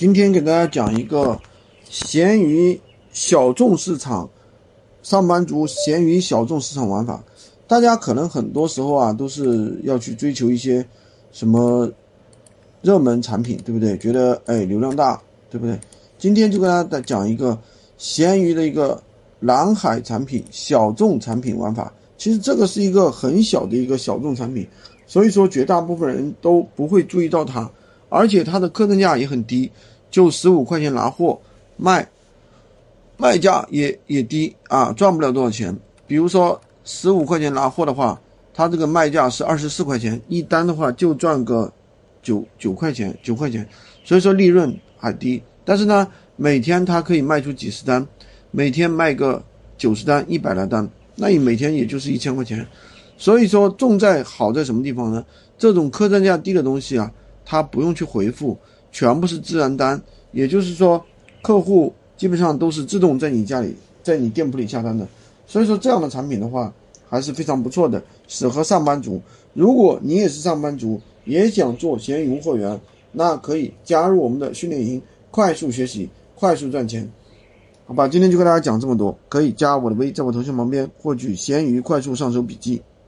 今天给大家讲一个闲鱼小众市场，上班族闲鱼小众市场玩法。大家可能很多时候啊，都是要去追求一些什么热门产品，对不对？觉得哎流量大，对不对？今天就跟大家讲一个闲鱼的一个蓝海产品小众产品玩法。其实这个是一个很小的一个小众产品，所以说绝大部分人都不会注意到它。而且它的客单价也很低，就十五块钱拿货卖，卖价也也低啊，赚不了多少钱。比如说十五块钱拿货的话，它这个卖价是二十四块钱一单的话，就赚个九九块钱九块钱，所以说利润还低。但是呢，每天它可以卖出几十单，每天卖个九十单一百来单，那你每天也就是一千块钱。所以说重在好在什么地方呢？这种客单价低的东西啊。他不用去回复，全部是自然单，也就是说，客户基本上都是自动在你家里，在你店铺里下单的。所以说这样的产品的话，还是非常不错的，适合上班族。如果你也是上班族，也想做闲鱼货源，那可以加入我们的训练营，快速学习，快速赚钱。好吧，今天就跟大家讲这么多，可以加我的微，在我头像旁边获取闲鱼快速上手笔记。